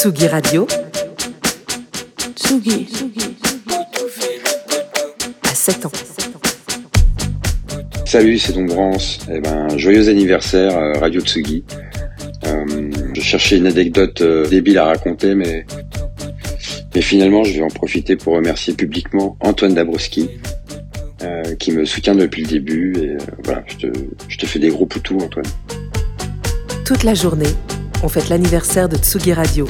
Tsugi Radio. Tsugi. À 7 ans. Salut, c'est Dombrance. Eh ben, joyeux anniversaire, euh, Radio Tsugi. Euh, je cherchais une anecdote euh, débile à raconter, mais, mais finalement, je vais en profiter pour remercier publiquement Antoine Dabrowski, euh, qui me soutient depuis le début. Et euh, voilà, je te, je te fais des gros poutous, Antoine. Toute la journée, on fête l'anniversaire de Tsugi Radio.